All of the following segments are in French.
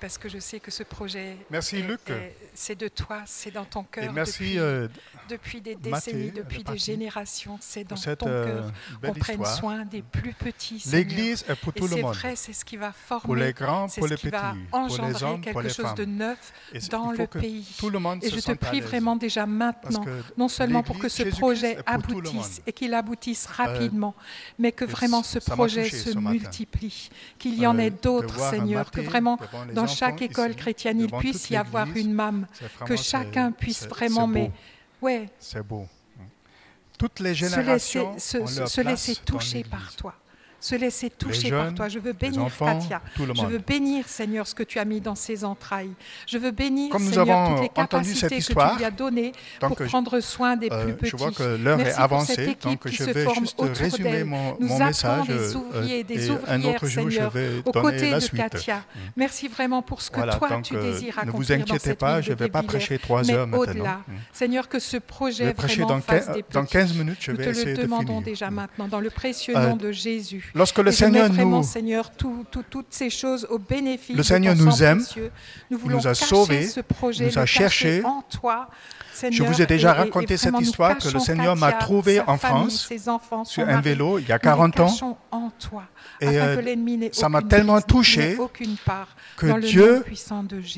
parce que je sais que ce projet. C'est de toi, c'est dans ton cœur. Merci depuis, depuis des décennies, depuis des générations, c'est dans ton cœur qu'on prenne soin des plus petits. L'Église est pour tout et le monde. C'est vrai, c'est ce qui va former, pour les grands, pour les petits, pour les hommes, quelque pour les chose de neuf dans le pays. Et je te prie vraiment déjà maintenant, non seulement pour que ce projet aboutisse et qu'il aboutisse rapidement, mais que vraiment ce projet se multiplie, qu'il y en ait d'autres, Seigneur, que vraiment dans chaque école chrétienne, il puisse y avoir une mame, que chacun puisse vraiment. Mais ouais. Toutes les générations se laisser toucher par toi se laisser toucher par toi. Je veux bénir Katia. Je veux bénir, Seigneur, ce que tu as mis dans ses entrailles. Je veux bénir, Comme Seigneur, toutes les capacités que tu lui as données pour prendre soin des euh, plus petits. Je vois que l'heure est avancée, donc je vais juste résumer mon, message. des euh, ouvriers, des ouvrières, un autre jour, Seigneur, je vais aux côtés de. Katia. Mm. Merci vraiment pour ce que toi, tu euh, désires accomplir Ne vous inquiétez dans pas, je ne vais pas prêcher trois heures maintenant. Mm. Seigneur, que ce projet vraiment fasse des Dans 15 minutes, je vais essayer. Nous te le demandons déjà mm. maintenant, dans le précieux nom de Jésus. Lorsque le Seigneur nous Seigneur toutes ces choses au bénéfice de aime, nous, nous, a sauvés, ce projet, nous a cherchés. En toi, Je vous ai déjà raconté cette histoire que le Seigneur m'a trouvé en France sur un vélo il y a 40 ans. En toi et euh, ça m'a tellement touché que Dieu,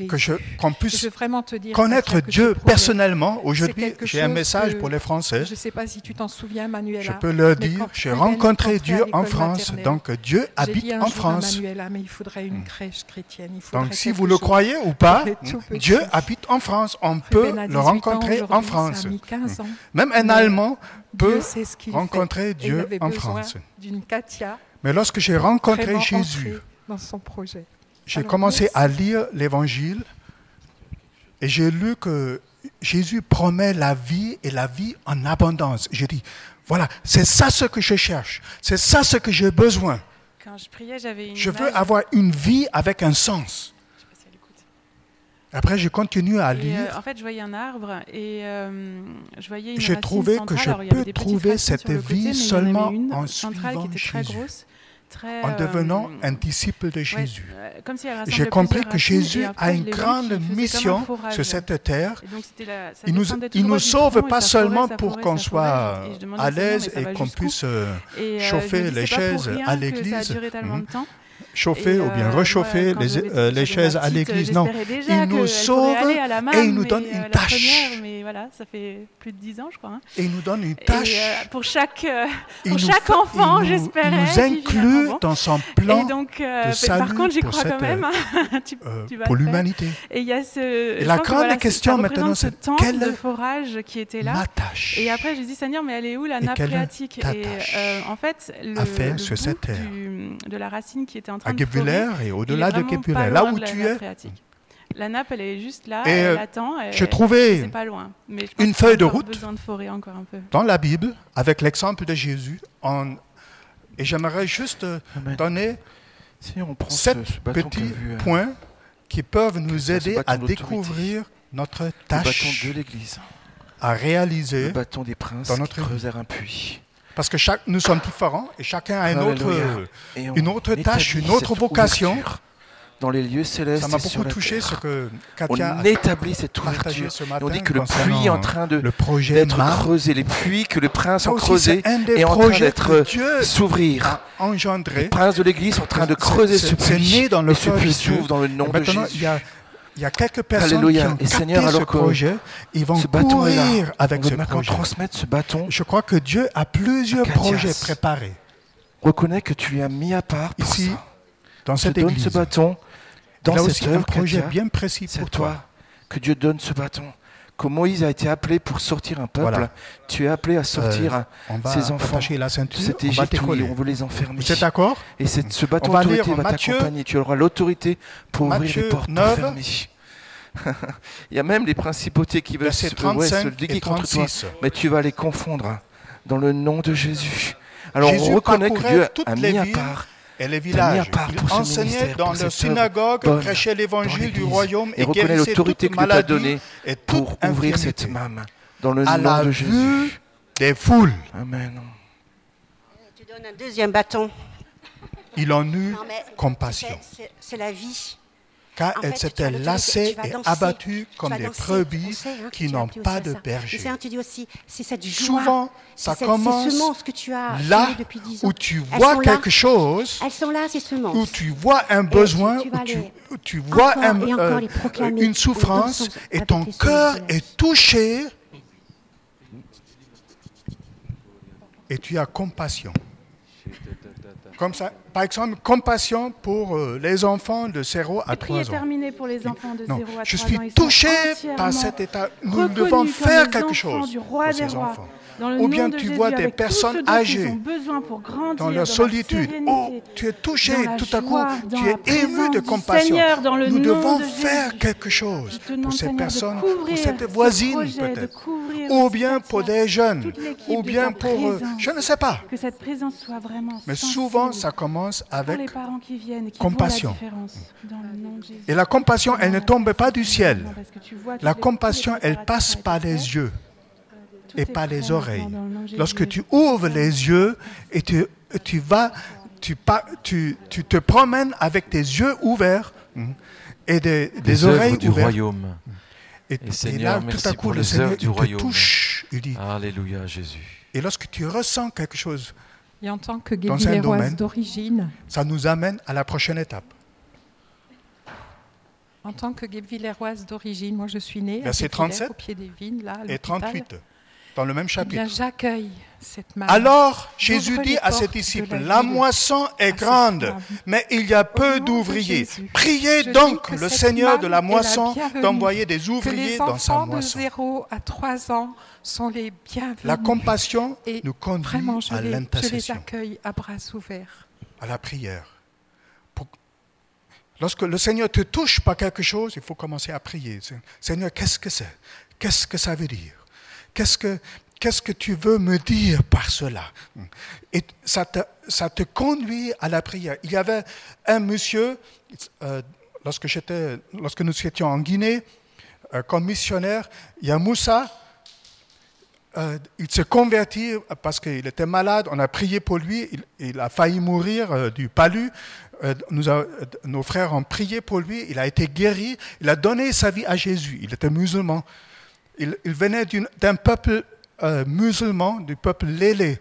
que je qu'on puisse connaître Dieu personnellement. Aujourd'hui, j'ai un message pour les Français. Je ne sais pas si tu t'en souviens, Manuela. Je peux leur dire, j'ai rencontré Dieu en France, donc Dieu habite en France. Mm. Donc si vous le croyez ou pas, mm, Dieu habite en France. On peut le rencontrer en France. Mm. Même un Allemand peut rencontrer Dieu en France. D'une Katia mais lorsque j'ai rencontré Jésus, dans son projet. J'ai commencé à lire l'évangile et j'ai lu que Jésus promet la vie et la vie en abondance. J'ai dit, voilà, c'est ça ce que je cherche, c'est ça ce que j'ai besoin. Quand je priais, Je veux avoir une vie avec un sens. Après, j'ai continué à lire. En fait, je voyais un arbre et je voyais une J'ai trouvé centrale. que je peux trouver cette vie seulement en, suivant Jésus. En devenant un disciple de Jésus. J'ai compris que Jésus a une grande mission sur cette terre. Il ne il nous sauve pas seulement pour qu'on soit à l'aise et qu'on puisse euh, chauffer les chaises à l'église chauffer ou bien euh, réchauffer les, euh, les chaises à euh, l'église. Non, il nous sauve et il nous donne une tâche. Et il nous donne une tâche. Pour chaque, pour chaque enfant, j'espérais. Il nous inclut ah dans son plan. De salut par contre, j'y crois quand même. Hein. pour l'humanité. Et il y a ce. Et la grande question maintenant, c'est quel de forage qui était là. Ma tâche. Et après, j'ai dit Seigneur, mais elle est où la nappe phréatique? Et en fait, le, bout de la racine qui était en à Kepuler et au-delà de Kepuler, là où tu es. La nappe, elle est juste là, et elle euh, attend. Je trouvais pas une feuille de route dans la Bible avec l'exemple de Jésus. Et j'aimerais juste euh, donner sept petits points qui peuvent nous aider à découvrir notre tâche à réaliser le bâton des princes dans notre un puits. Parce que nous sommes différents hein, et chacun a une autre, euh, tâche, une autre vocation. Dans les lieux célestes. Ça m'a beaucoup touché ce que Katia On établit cette ouverture. Ce matin, on dit que le puits est en train d'être creusé, les puits que le prince ont creusés et en train d'être s'ouvrir. Les princes de l'Église sont en train de creuser ce puits. Dans le et ce puits s'ouvre dans le nom de Jésus. Il y a quelques personnes qui ont et capté ce projet, ils vont courir avec ce transmettre ce bâton. Je crois que Dieu a plusieurs projets préparés. Reconnais que tu lui as mis à part ici, dans cette église. donne ce bâton. Dans a aussi un projet bien précis pour toi. Que Dieu donne ce bâton Moïse a été appelé pour sortir un peuple, tu es appelé à sortir ses enfants la ceinture, on, veut les enfermer. C'est d'accord Et cette, ce bâton d'autorité va, va t'accompagner. Tu auras l'autorité pour ouvrir les portes 9, fermées. Il y a même les principautés qui veulent se, ouais, se contre toi, mais tu vas les confondre hein, dans le nom de Jésus. Alors on reconnaît que Dieu a mis à part et les villages. Il enseignait dans leur synagogue, bonne, prêchait l'évangile du royaume et, et l'autorité que tu as donnée pour ouvrir cette main dans le à nom la de Jésus. Vue des foules. Amen. Eh, tu donnes un deuxième bâton. Il en eut non, compassion. C'est la vie car En elles s'étaient lassées et danser, abattues tu comme des brebis hein, qui n'ont pas de ça. berger. Mais c'est un, tu dis aussi, c'est cette joie. Souvent, ça cette- commence Ces semences que tu as là semées depuis 10 ans. où tu vois là. quelque chose, Elles sont là, ces semences. où tu vois un besoin, tu où tu, les- où tu vois un- euh, une souffrance, et ton cœur est touché, et tu as compassion. Comme ça, par exemple, compassion pour euh, les enfants de 0 à Le prix est 3 ans. terminé pour les enfants de Non, 0 à 3 je suis touché par cet état. Nous devons faire quelque chose pour ces enfants. Ou bien tu Jésus, vois des personnes âgées grandir dans leur solitude. Oh, tu es touché tout à coup, tu es ému de compassion. Seigneur, dans le Nous devons de faire quelque chose pour ces Seigneur, personnes, pour cette ce voisine peut-être, ou bien pour des jeunes, ou bien pour, euh, présence. je ne sais pas. Que cette présence soit vraiment Mais souvent, ça commence avec parents qui viennent et qui compassion. voient la différence dans le nom de Jésus. Et la compassion, elle ne tombe pas du ciel. La compassion, elle passe par les yeux et par prêt les oreilles. Lorsque tu ouvres les yeux et tu, tu vas, tu, tu, tu te promènes avec tes yeux ouverts mhm, et des, des Les oreilles œuvres du ouvertes. royaume. Et, Et et Seigneur, là, tout merci à coup, pour le les Seigneur œuvres du il te royaume. touche. Il dit, Alléluia, Jésus. et lorsque tu ressens quelque chose, Et en tant que Dans un domaine. d'origine, ça nous amène à la prochaine étape. en tant que guévilléroise d'origine, moi je suis née à Verset Guévillers, 37 au pied des vignes, là, à Et l'hôpital. 38, dans le même Eh chapitre. j'accueille cette main. Alors Jésus dit à ses de disciples, la moisson est grande, mais il y a peu de d'ouvriers. Priez je donc le Seigneur de la moisson d'envoyer des ouvriers dans sa de moisson. 0 à 3 ans sont les bienvenus. La compassion Et nous conduit Vraiment, je à je les l'intercession, accueille à bras ouverts. à la prière. Lorsque le Seigneur te touche par quelque chose, il faut commencer à prier. Seigneur, qu'est-ce que c'est? Qu'est-ce que ça veut dire? Qu'est-ce que Qu'est-ce que tu veux me dire par cela? Et ça te, ça te conduit à la prière. Il y avait un monsieur, euh, lorsque, j'étais, lorsque nous étions en Guinée, euh, comme missionnaire, il y a Moussa, euh, il s'est converti parce qu'il était malade. On a prié pour lui. Il, a failli mourir du palu. Nos frères ont prié pour lui. Il a été guéri. Il a donné sa vie à Jésus. Il était musulman. Il, venait d'un peuple euh, musulman, du peuple lélé.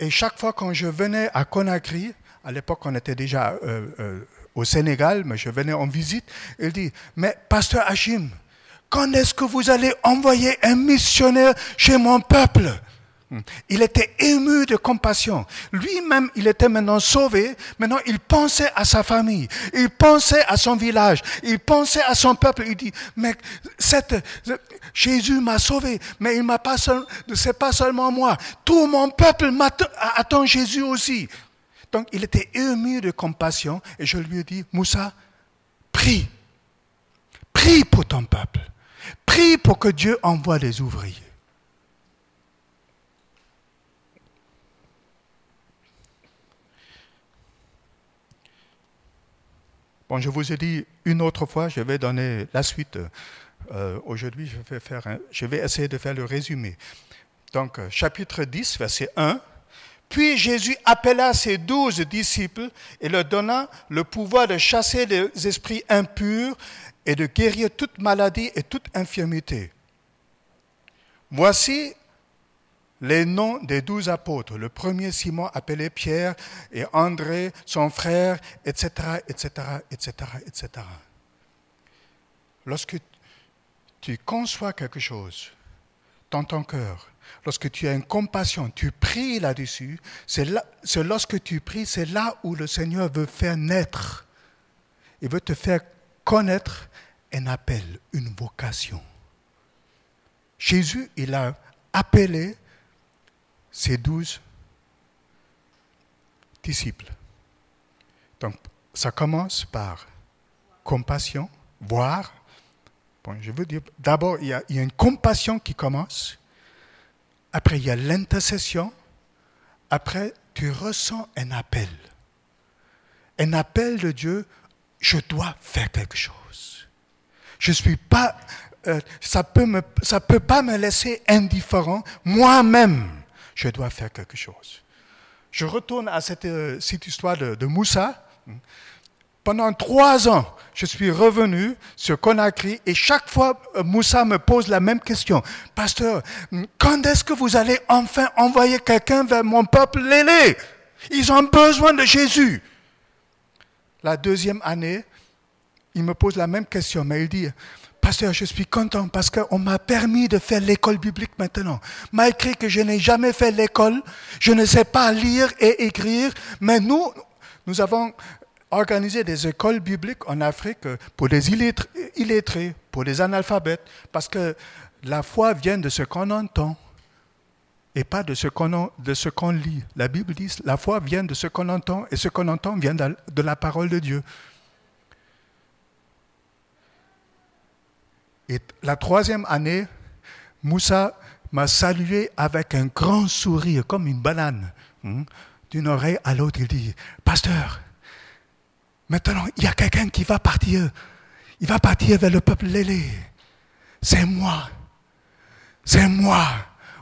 Et chaque fois quand je venais à Conakry, à l'époque on était déjà euh, euh, au Sénégal, mais je venais en visite, il dit, mais pasteur Hachim, quand est-ce que vous allez envoyer un missionnaire chez mon peuple? Il était ému de compassion. Lui-même, il était maintenant sauvé. Maintenant, il pensait à sa famille. Il pensait à son village. Il pensait à son peuple. Il dit, mais Jésus m'a sauvé, mais il m'a pas c'est pas seulement moi. Tout mon peuple attend Jésus aussi. Donc, il était ému de compassion. Et je lui ai dit, Moussa, prie. Prie pour ton peuple. Prie pour que Dieu envoie des ouvriers. Bon, je vous ai dit une autre fois, je vais donner la suite. Euh, Aujourd'hui, je vais, faire un- je vais essayer de faire le résumé. Donc, euh, chapitre 10, verset 1. Puis Jésus appela ses douze disciples et leur donna le pouvoir de chasser les esprits impurs et de guérir toute maladie et toute infirmité. Voici les noms des douze apôtres. Le premier, Simon, appelé Pierre, et André, son frère, etc., etc., etc., etc. Lorsque tu conçois quelque chose dans ton cœur, lorsque tu as une compassion, tu pries là-dessus, c'est là, lorsque tu pries, c'est là où le Seigneur veut faire naître. Il veut te faire connaître un appel, une vocation. Jésus, il a appelé ses douze disciples. Donc, ça commence par compassion, voir. Bon, je veux dire, d'abord, il y, a, une compassion qui commence. Après, il y a l'intercession. Après, tu ressens un appel. Un appel de Dieu, je dois faire quelque chose. Je suis pas, euh, ça peut peut pas me laisser indifférent. Moi-même, je dois faire quelque chose. Je retourne à cette, euh, histoire de, Moussa. pendant trois ans, je suis revenu sur Conakry et chaque fois, euh, Moussa me pose la même question. Pasteur, quand est-ce que vous allez enfin envoyer quelqu'un vers mon peuple Lélé Ils ont besoin de Jésus. La deuxième année, il me pose la même question, mais il dit, Pasteur, je suis content parce qu'on m'a permis de faire l'école biblique maintenant. Malgré que je n'ai jamais fait l'école, je ne sais pas lire et écrire, mais nous, nous avons organisé des écoles bibliques en Afrique pour des illettrés, pour des analphabètes, parce que la foi vient de ce qu'on entend et pas de ce qu'on qu'on lit. La Bible dit la foi vient de ce qu'on entend et ce qu'on entend vient de la parole de Dieu. Et la troisième année, Moussa m'a salué avec un grand sourire, comme une banane. Hmm. D'une oreille à l'autre, il dit, Pasteur, maintenant, il y a quelqu'un qui va partir. Il va partir vers le peuple lélé. C'est moi. C'est moi.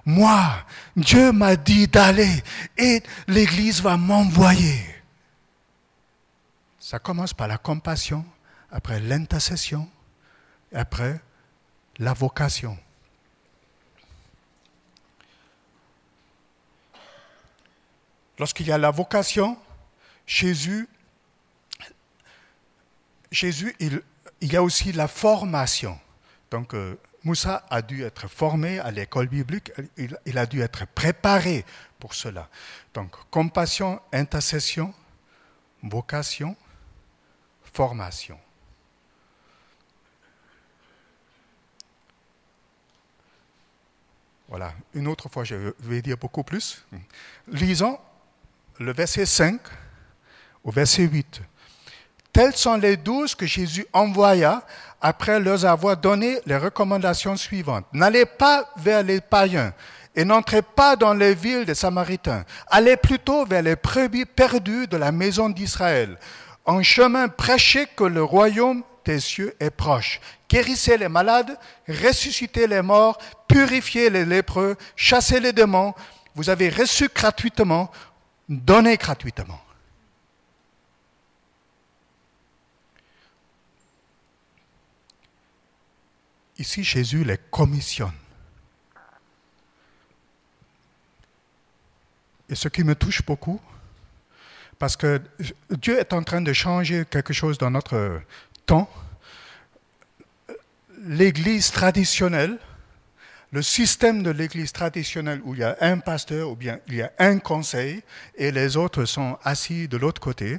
Moi. Dieu m'a dit d'aller et l'Église va m'envoyer. Ça commence par la compassion, après l'intercession, après la vocation. Lorsqu'il y a la vocation, Jésus, il, y a aussi la formation. Donc, euh, Moussa a dû être formé à l'école biblique, il, a dû être préparé pour cela. Donc, compassion, intercession, vocation, formation. Voilà, une autre fois, je vais dire beaucoup plus. Lisons le verset 5 au verset 8. Tels sont les douze que Jésus envoya après leur avoir donné les recommandations suivantes. N'allez pas vers les païens et n'entrez pas dans les villes des Samaritains. Allez plutôt vers les brebis perdues de la maison d'Israël. En chemin, prêchez que le royaume des cieux est proche. Guérissez les malades, ressuscitez les morts, purifiez les lépreux, chassez les démons. Vous avez reçu gratuitement, donnez gratuitement. Ici, Jésus les commissionne. Et ce qui me touche beaucoup, parce que Dieu est en train de changer quelque chose dans notre temps, l'Église traditionnelle, le système de l'Église traditionnelle où il y a un pasteur ou bien il y a un conseil et les autres sont assis de l'autre côté,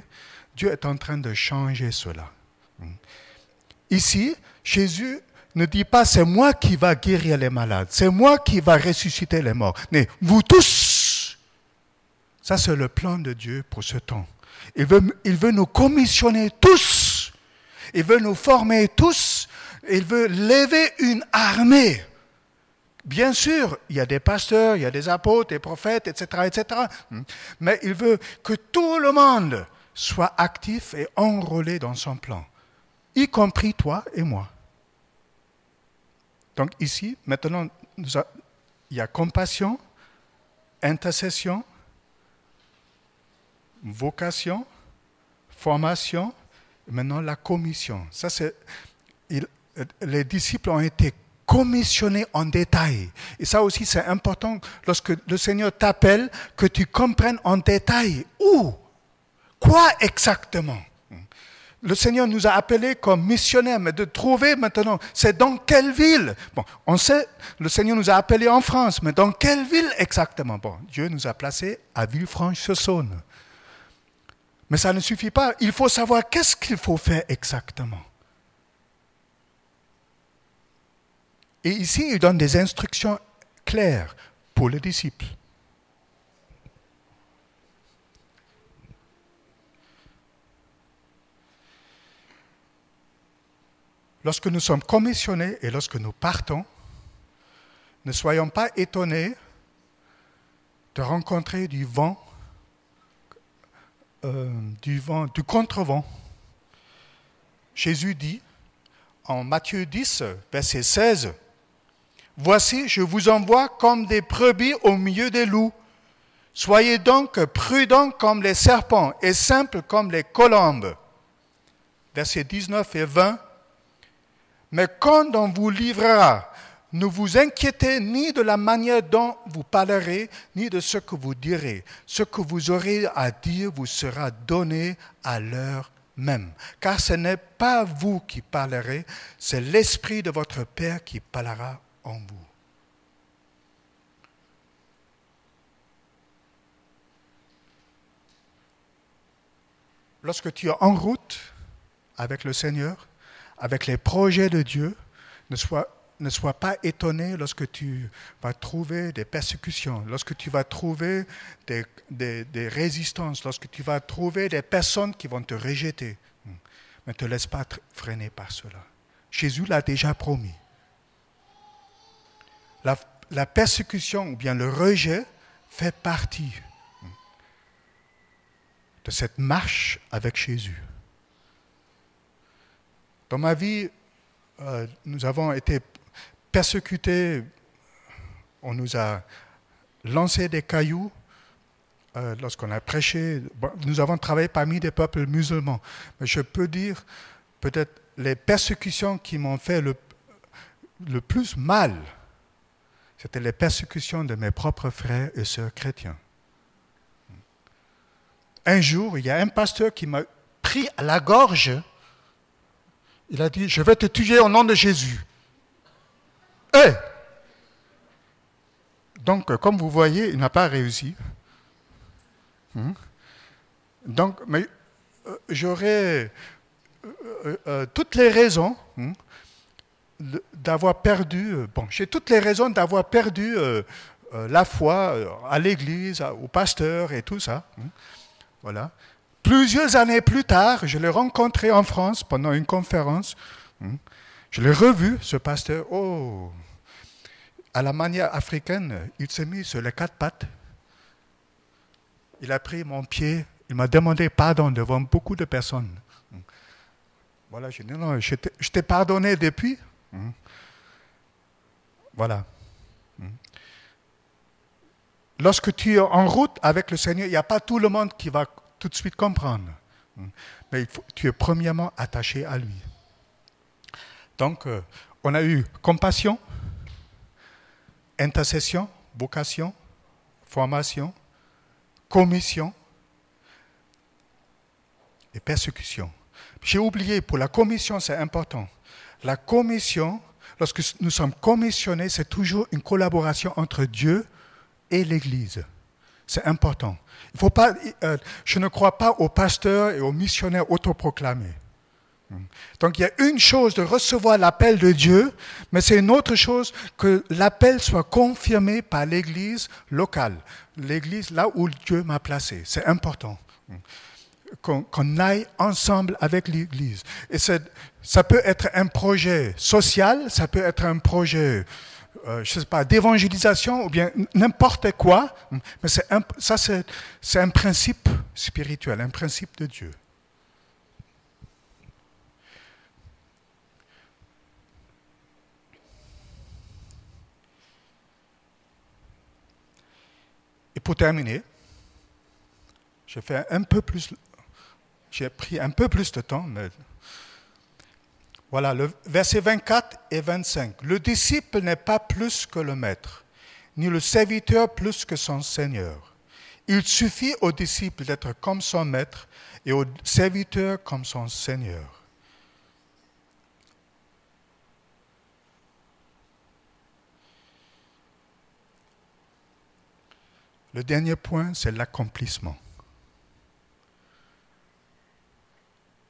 Dieu est en train de changer cela. Ici, Jésus ne dit pas c'est moi qui va guérir les malades, c'est moi qui va ressusciter les morts. Mais vous tous, ça c'est le plan de Dieu pour ce temps. Il veut, il veut nous commissionner tous. Il veut nous former tous. Il veut lever une armée. Bien sûr, il y a des pasteurs, il y a des apôtres, des prophètes, etc., etc. Mais il veut que tout le monde soit actif et enrôlé dans son plan, y compris toi et moi. Donc ici, maintenant, il y a compassion, intercession, vocation, formation, maintenant la commission. Ça, c'est, les disciples ont été commissionnés en détail. Et ça aussi, c'est important lorsque le Seigneur t'appelle, que tu comprennes en détail où, quoi exactement. Le Seigneur nous a appelés comme missionnaires, mais de trouver maintenant, c'est dans quelle ville? Bon, on sait, le Seigneur nous a appelés en France, mais dans quelle ville exactement? Bon, Dieu nous a placés à Villefranche-sur-Saône. Mais ça ne suffit pas. Il faut savoir qu'est-ce qu'il faut faire exactement. Et ici, il donne des instructions claires pour les disciples. Lorsque nous sommes commissionnés et lorsque nous partons, ne soyons pas étonnés de rencontrer du vent euh, du vent, du contre-vent. Jésus dit en Matthieu 10, verset 16, Voici, je vous envoie comme des brebis au milieu des loups. Soyez donc prudents comme les serpents et simples comme les colombes. versets 19 et 20. Mais quand on vous livrera, ne vous inquiétez ni de la manière dont vous parlerez, ni de ce que vous direz. Ce que vous aurez à dire vous sera donné à l'heure même. Car ce n'est pas vous qui parlerez, c'est l'Esprit de votre Père qui parlera en vous. Lorsque tu es en route avec le Seigneur, avec les projets de Dieu, ne sois, ne sois pas étonné lorsque tu vas trouver des persécutions, lorsque tu vas trouver des, résistances, lorsque tu vas trouver des personnes qui vont te rejeter. Mais ne te laisse pas freiner par cela. Jésus l'a déjà promis. La, persécution ou bien le rejet fait partie de cette marche avec Jésus. Dans ma vie, euh, nous avons été persécutés, on nous a lancé des cailloux euh, lorsqu'on a prêché. Nous avons travaillé parmi des peuples musulmans. Mais je peux dire, peut-être, les persécutions qui m'ont fait le, le plus mal, c'était les persécutions de mes propres frères et sœurs chrétiens. Un jour, il y a un pasteur qui m'a pris à la gorge. Il a dit, je vais te tuer au nom de Jésus. Donc, comme vous voyez, il n'a pas réussi. Hmm? Donc, euh, j'aurais euh, euh, toutes les raisons hmm, d'avoir perdu, bon, j'ai toutes les raisons d'avoir perdu la foi à l'église, au pasteur et tout ça. hmm. Voilà. Plusieurs années plus tard, je l'ai rencontré en France pendant une conférence. Je l'ai revu, ce pasteur. Oh, à la manière africaine, il s'est mis sur les quatre pattes. Il a pris mon pied. Il m'a demandé pardon devant beaucoup de personnes. Voilà, non, je t'ai- pardonné depuis. Voilà. Lorsque tu es en route avec le Seigneur, il n'y a pas tout le monde qui va tout de suite comprendre. Mais tu es premièrement attaché à lui. Donc, euh, on a eu compassion, intercession, vocation, formation, commission et persécution. J'ai oublié, pour la commission, c'est important. La commission, lorsque nous sommes commissionnés, c'est toujours une collaboration entre Dieu et l'Église. C'est important. Euh, je ne crois pas aux pasteurs et aux missionnaires autoproclamés. Donc il y a une chose de recevoir l'appel de Dieu, mais c'est une autre chose que l'appel soit confirmé par l'Église locale, l'Église là où Dieu m'a placé. C'est important qu'on aille ensemble avec l'Église. Et ça peut être un projet social, ça peut être un projet, euh, je sais pas, d'évangélisation ou bien n'importe quoi, mais ça c'est un principe spirituel, un principe de Dieu. Pour terminer, j'ai pris un peu plus de temps, mais voilà, le verset 24 et 25. Le disciple n'est pas plus que le maître, ni le serviteur plus que son Seigneur. Il suffit au disciple d'être comme son maître et au serviteur comme son Seigneur. Le dernier point, c'est l'accomplissement.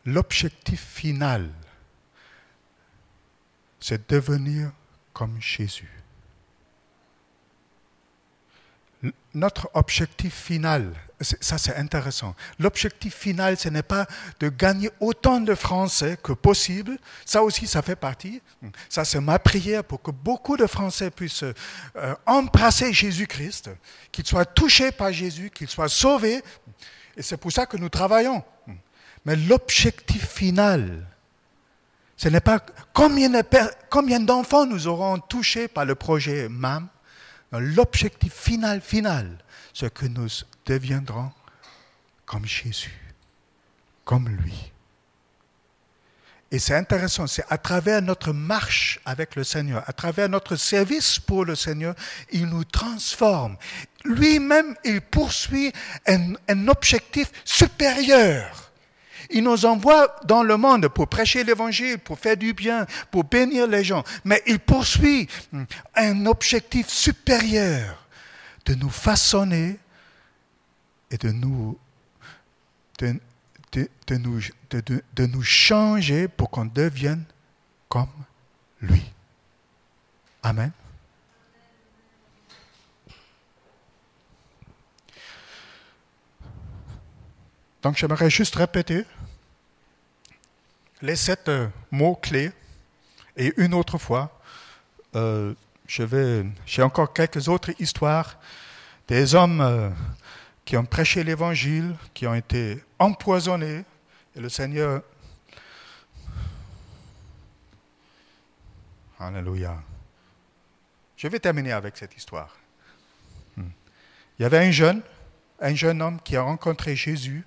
L'objectif final, c'est devenir comme Jésus. Notre objectif final, ça c'est intéressant, l'objectif final, ce n'est pas de gagner autant de Français que possible, ça aussi ça fait partie, ça c'est ma prière pour que beaucoup de Français puissent euh, embrasser Jésus-Christ, qu'ils soient touchés par Jésus, qu'ils soient sauvés, et c'est pour ça que nous travaillons. Mais l'objectif final, ce n'est pas combien d'enfants nous aurons touchés par le projet MAM. L'objectif final, final, c'est que nous deviendrons comme Jésus, comme lui. Et c'est intéressant, c'est à travers notre marche avec le Seigneur, à travers notre service pour le Seigneur, il nous transforme. Lui-même, il poursuit un, un objectif supérieur. Il nous envoie dans le monde pour prêcher l'évangile, pour faire du bien, pour bénir les gens. Mais il poursuit un objectif supérieur de nous façonner et de nous, de, nous, de- nous changer pour qu'on devienne comme lui. Amen. Donc j'aimerais juste répéter les sept euh, mots-clés et une autre fois, euh, je vais, j'ai encore quelques autres histoires des hommes euh, qui ont prêché l'évangile, qui ont été empoisonnés, et le Seigneur. Alléluia. Je vais terminer avec cette histoire. Hmm. Il y avait un jeune, un jeune homme qui a rencontré Jésus.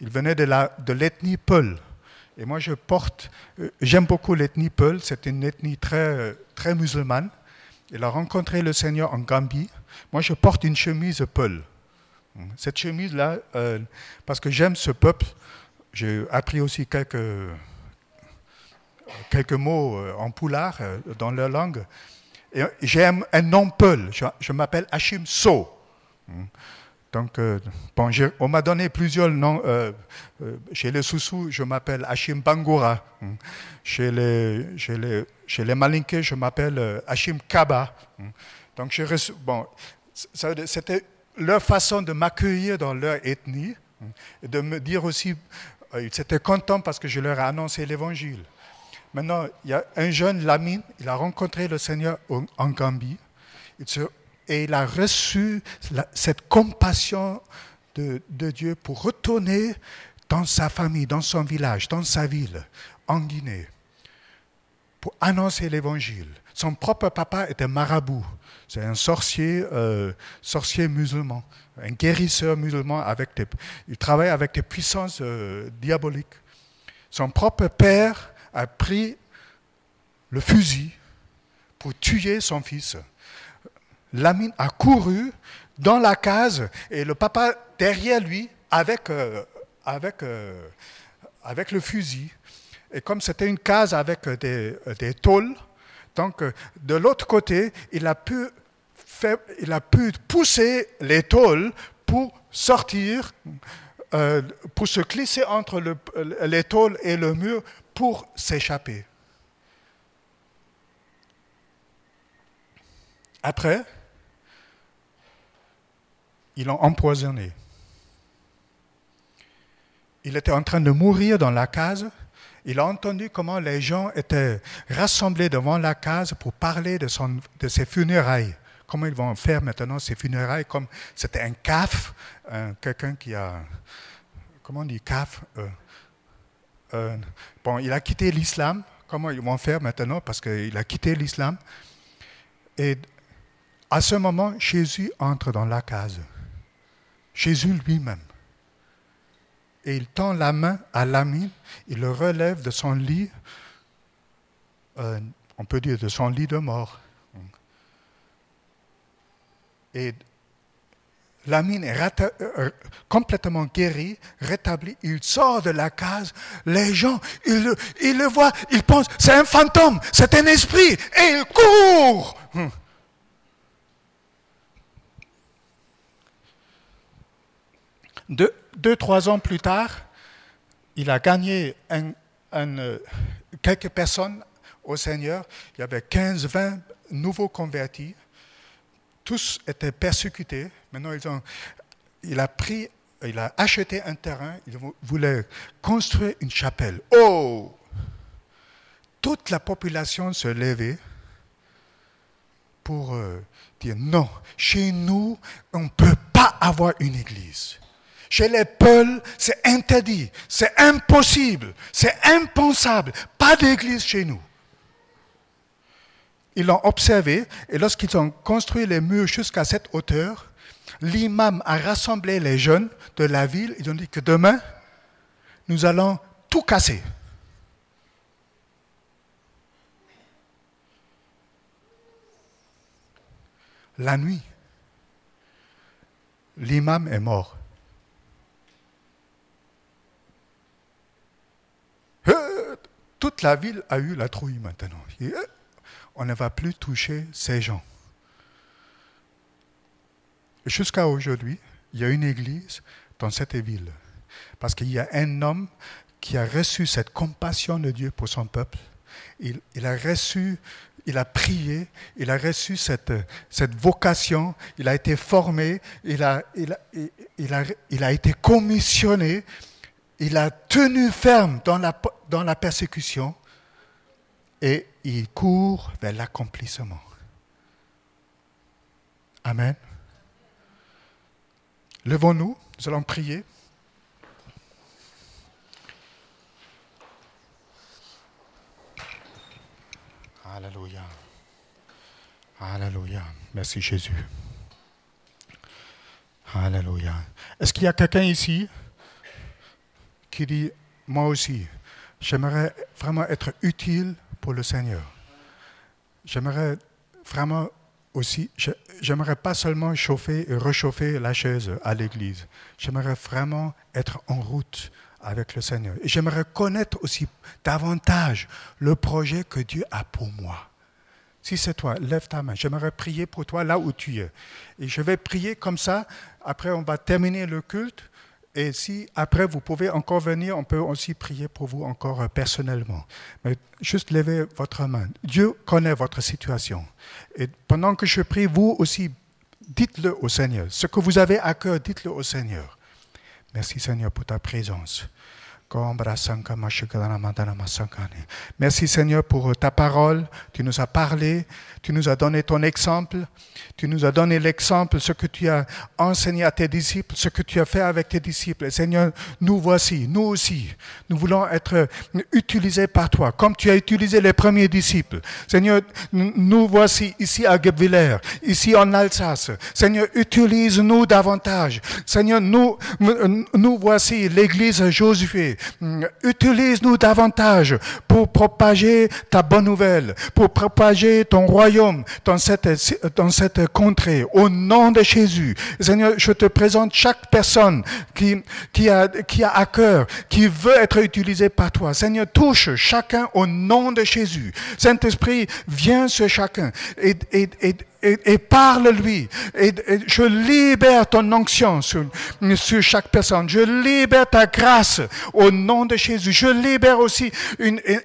Il venait de la- de l'ethnie Peul. Et moi, je porte, euh, j'aime beaucoup l'ethnie Peul. C'est une ethnie très, très musulmane. Il a rencontré le Seigneur en Gambie. Moi, je porte une chemise Peul. Cette chemise-là, euh, parce que j'aime ce peuple, j'ai appris aussi quelques, quelques mots euh, en poulard euh, dans leur langue. Et j'ai un, nom Peul. Je, m'appelle Hachim So. Donc, euh, bon, on m'a donné plusieurs noms. chez les Soussous, je m'appelle Hachim Bangoura. Hmm. Chez les, chez les, je m'appelle Hachim Kaba. Hmm. Donc, bon, c'était leur façon de m'accueillir dans leur ethnie et de me dire aussi, euh, ils étaient contents parce que je leur ai annoncé l'évangile. Maintenant, il y a un jeune Lamine, il a rencontré le Seigneur en Gambie. Et il a reçu cette compassion de, de Dieu pour retourner dans sa famille, dans son village, dans sa ville, en Guinée, pour annoncer l'évangile. Son propre papa était marabout. C'est un sorcier, euh, sorcier musulman, un guérisseur musulman. Avec des, il travaille avec des puissances euh, diaboliques. Son propre père a pris le fusil pour tuer son fils. Lamine a couru dans la case et le papa derrière lui avec, euh, le fusil. Et comme c'était une case avec des, des tôles, donc de l'autre côté, il a, pu il a pu pousser les tôles pour sortir, euh, pour se glisser entre le- les tôles et le mur pour s'échapper. Après, ils l'ont empoisonné. Il était en train de mourir dans la case. Il a entendu comment les gens étaient rassemblés devant la case pour parler de, ses funérailles. Comment ils vont faire maintenant ses funérailles Comme c'était un CAF, un- quelqu'un qui a. Comment on dit CAF Euh, euh, Bon, il a quitté l'islam. Comment ils vont faire maintenant Parce qu'il a quitté l'islam. Et à ce moment, Jésus entre dans la case. Jésus lui-même. Et il tend la main à l'ami, il le relève de son lit, euh, on peut dire de son lit de mort. Et Lamine est euh, complètement guéri, rétabli. Il sort de la case. Les gens, ils le, voient, ils pensent, c'est un fantôme, c'est un esprit. Et ils courent. Hum. Deux, deux, trois ans plus tard, il a gagné euh, quelques personnes au Seigneur. Il y avait 15, 20 nouveaux convertis. Tous étaient persécutés. Maintenant, ils ont, il a pris, il a acheté un terrain. Il vou- voulait construire une chapelle. Oh! Toute la population se levait pour euh, dire non, chez nous, on ne peut pas avoir une église. Chez les peuls, c'est interdit, c'est impossible, c'est impensable. Pas d'église chez nous. Ils l'ont observé et lorsqu'ils ont construit les murs jusqu'à cette hauteur, l'imam a rassemblé les jeunes de la ville. Ils ont dit que demain, nous allons tout casser. La nuit, l'imam est mort. Toute la ville a eu la trouille maintenant. Euh, On ne va plus toucher ces gens. Jusqu'à aujourd'hui, il y a une église dans cette ville. Parce qu'il y a un homme qui a reçu cette compassion de Dieu pour son peuple. Il, a reçu, il a prié, il a reçu cette, cette vocation, il a été formé, il a, il a, il a été commissionné, il a tenu ferme dans la, persécution et il court vers l'accomplissement. Amen. Levons-nous, nous allons prier. Alléluia. Alléluia. Merci Jésus. Alléluia. Est-ce qu'il y a quelqu'un ici? Qui dit, moi aussi, j'aimerais vraiment être utile pour le Seigneur. J'aimerais vraiment aussi, j'aimerais pas seulement chauffer et réchauffer la chaise à l'église. J'aimerais vraiment être en route avec le Seigneur. Et j'aimerais connaître aussi davantage le projet que Dieu a pour moi. Si c'est toi, lève ta main. J'aimerais prier pour toi là où tu es. Et je vais prier comme ça. Après, on va terminer le culte. Et si après vous pouvez encore venir, on peut aussi prier pour vous encore euh, personnellement. Mais juste levez votre main. Dieu connaît votre situation. Et pendant que je prie, vous aussi, dites-le au Seigneur. Ce que vous avez à cœur, dites-le au Seigneur. Merci Seigneur pour ta présence. Merci Seigneur pour ta parole. Tu nous as parlé, tu nous as donné ton exemple, tu nous as donné l'exemple, ce que tu as enseigné à tes disciples, ce que tu as fait avec tes disciples. Seigneur, nous voici, nous aussi, nous voulons être utilisés par toi, comme tu as utilisé les premiers disciples. Seigneur, nous voici ici à Guebwiller, ici en Alsace. Seigneur, utilise-nous davantage. Seigneur, nous, nous voici l'église Josué. Utilise-nous davantage pour propager ta bonne nouvelle, pour propager ton royaume dans cette, dans contrée. Au nom de Jésus, Seigneur, je te présente chaque personne qui, qui, a, qui à cœur, qui veut être utilisée par toi. Seigneur, touche chacun au nom de Jésus. Saint-Esprit, viens sur chacun et et, parle-lui. Et, je libère ton onction sur, chaque personne. Je libère ta grâce au nom de Jésus. Je libère aussi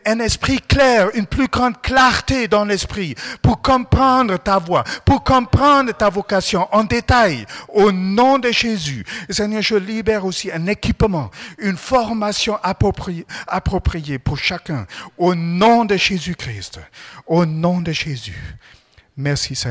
un esprit clair, une plus grande clarté dans l'esprit pour comprendre ta voix, pour comprendre ta vocation en détail au nom de Jésus. Seigneur, je libère aussi un équipement, une formation appropriée, appropriée pour chacun au nom de Jésus-Christ. Au nom de Jésus. Merci Seigneur.